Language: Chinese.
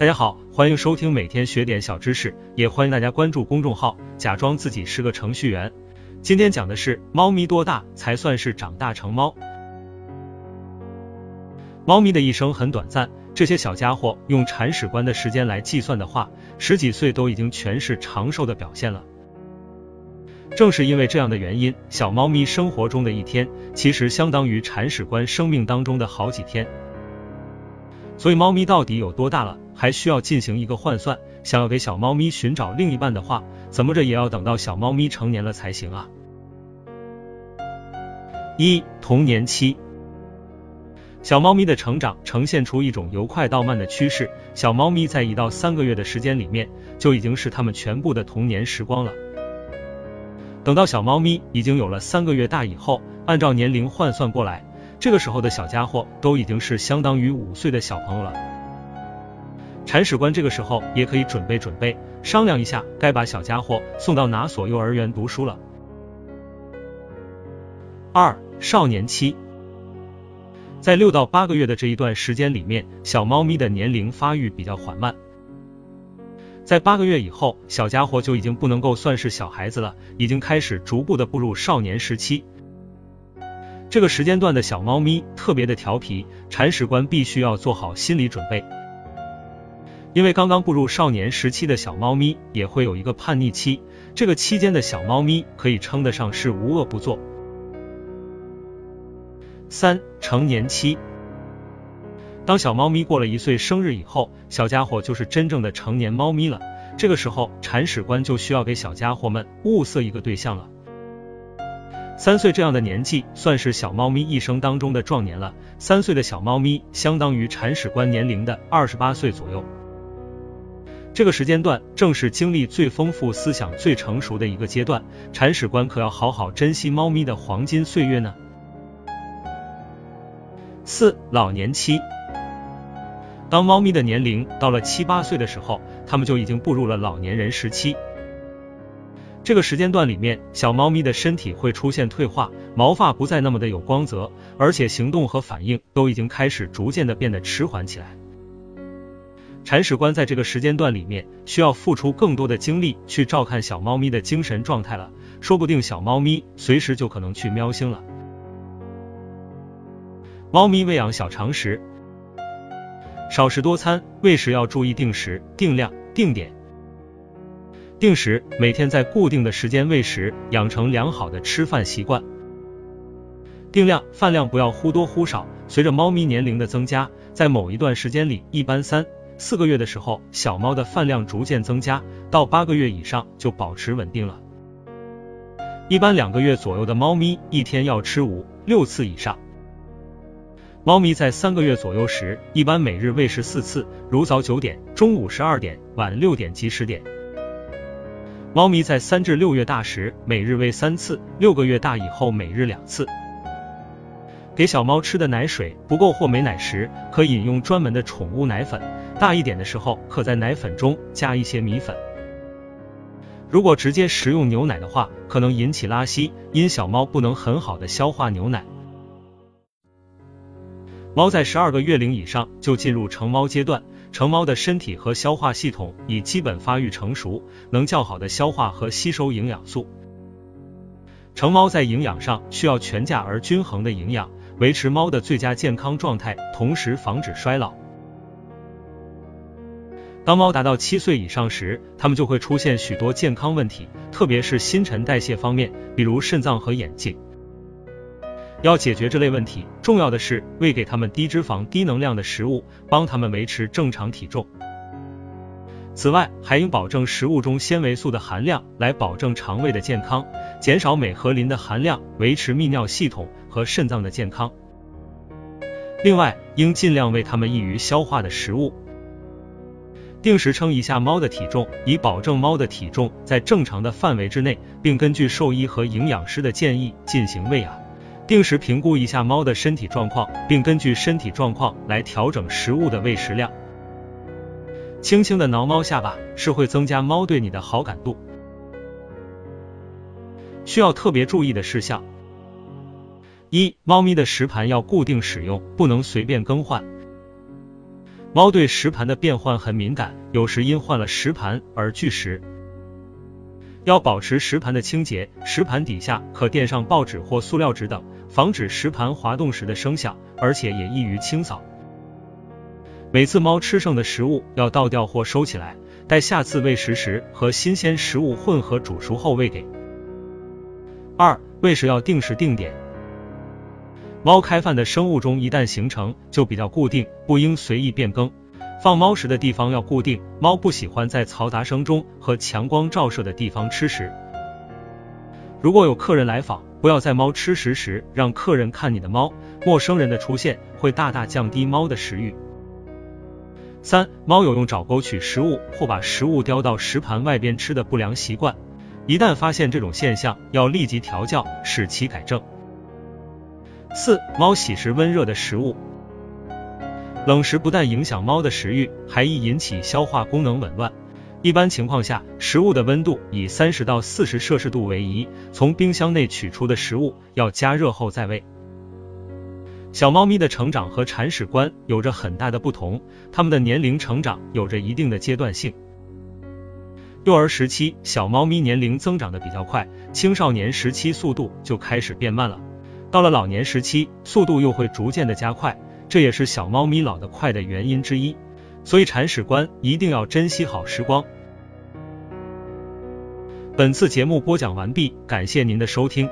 大家好，欢迎收听每天学点小知识，也欢迎大家关注公众号，假装自己是个程序员。今天讲的是猫咪多大才算是长大成猫？猫咪的一生很短暂，这些小家伙用铲屎官的时间来计算的话，十几岁都已经全是长寿的表现了。正是因为这样的原因，小猫咪生活中的一天，其实相当于铲屎官生命当中的好几天。所以，猫咪到底有多大了，还需要进行一个换算。想要给小猫咪寻找另一半的话，怎么着也要等到小猫咪成年了才行啊。一、童年期，小猫咪的成长呈现出一种由快到慢的趋势。小猫咪在一到三个月的时间里面，就已经是它们全部的童年时光了。等到小猫咪已经有了三个月大以后，按照年龄换算过来。这个时候的小家伙都已经是相当于五岁的小朋友了。铲屎官这个时候也可以准备准备，商量一下该把小家伙送到哪所幼儿园读书了。二、少年期，在六到八个月的这一段时间里面，小猫咪的年龄发育比较缓慢。在八个月以后，小家伙就已经不能够算是小孩子了，已经开始逐步的步入少年时期。这个时间段的小猫咪特别的调皮，铲屎官必须要做好心理准备，因为刚刚步入少年时期的小猫咪也会有一个叛逆期，这个期间的小猫咪可以称得上是无恶不作。三、成年期，当小猫咪过了一岁生日以后，小家伙就是真正的成年猫咪了，这个时候铲屎官就需要给小家伙们物色一个对象了。三岁这样的年纪，算是小猫咪一生当中的壮年了。三岁的小猫咪，相当于铲屎官年龄的二十八岁左右。这个时间段，正是经历最丰富、思想最成熟的一个阶段。铲屎官可要好好珍惜猫咪的黄金岁月呢。四、老年期，当猫咪的年龄到了七八岁的时候，它们就已经步入了老年人时期。这个时间段里面，小猫咪的身体会出现退化，毛发不再那么的有光泽，而且行动和反应都已经开始逐渐的变得迟缓起来。铲屎官在这个时间段里面需要付出更多的精力去照看小猫咪的精神状态了，说不定小猫咪随时就可能去喵星了。猫咪喂养小常识：少食多餐，喂食要注意定时、定量、定点。定时，每天在固定的时间喂食，养成良好的吃饭习惯。定量，饭量不要忽多忽少。随着猫咪年龄的增加，在某一段时间里，一般三四个月的时候，小猫的饭量逐渐增加，到八个月以上就保持稳定了。一般两个月左右的猫咪，一天要吃五六次以上。猫咪在三个月左右时，一般每日喂食四次，如早九点、中午十二点、晚六点及十点。猫咪在三至六月大时，每日喂三次；六个月大以后，每日两次。给小猫吃的奶水不够或没奶时，可饮用专门的宠物奶粉。大一点的时候，可在奶粉中加一些米粉。如果直接食用牛奶的话，可能引起拉稀，因小猫不能很好的消化牛奶。猫在十二个月龄以上就进入成猫阶段。成猫的身体和消化系统已基本发育成熟，能较好的消化和吸收营养素。成猫在营养上需要全价而均衡的营养，维持猫的最佳健康状态，同时防止衰老。当猫达到七岁以上时，它们就会出现许多健康问题，特别是新陈代谢方面，比如肾脏和眼睛。要解决这类问题，重要的是喂给他们低脂肪、低能量的食物，帮他们维持正常体重。此外，还应保证食物中纤维素的含量，来保证肠胃的健康，减少镁和磷的含量，维持泌尿系统和肾脏的健康。另外，应尽量喂它们易于消化的食物，定时称一下猫的体重，以保证猫的体重在正常的范围之内，并根据兽医和营养师的建议进行喂养。定时评估一下猫的身体状况，并根据身体状况来调整食物的喂食量。轻轻的挠猫下巴是会增加猫对你的好感度。需要特别注意的事项：一、猫咪的食盘要固定使用，不能随便更换。猫对食盘的变换很敏感，有时因换了食盘而拒食。要保持食盘的清洁，食盘底下可垫上报纸或塑料纸等，防止食盘滑动时的声响，而且也易于清扫。每次猫吃剩的食物要倒掉或收起来，待下次喂食时和新鲜食物混合煮熟后喂给。二、喂食要定时定点。猫开饭的生物钟一旦形成就比较固定，不应随意变更。放猫食的地方要固定，猫不喜欢在嘈杂声中和强光照射的地方吃食。如果有客人来访，不要在猫吃食时让客人看你的猫，陌生人的出现会大大降低猫的食欲。三、猫有用爪钩取食物或把食物叼到食盘外边吃的不良习惯，一旦发现这种现象，要立即调教，使其改正。四、猫喜食温热的食物。冷食不但影响猫的食欲，还易引起消化功能紊乱。一般情况下，食物的温度以三十到四十摄氏度为宜。从冰箱内取出的食物要加热后再喂。小猫咪的成长和铲屎官有着很大的不同，它们的年龄成长有着一定的阶段性。幼儿时期，小猫咪年龄增长的比较快，青少年时期速度就开始变慢了。到了老年时期，速度又会逐渐的加快。这也是小猫咪老得快的原因之一，所以铲屎官一定要珍惜好时光。本次节目播讲完毕，感谢您的收听。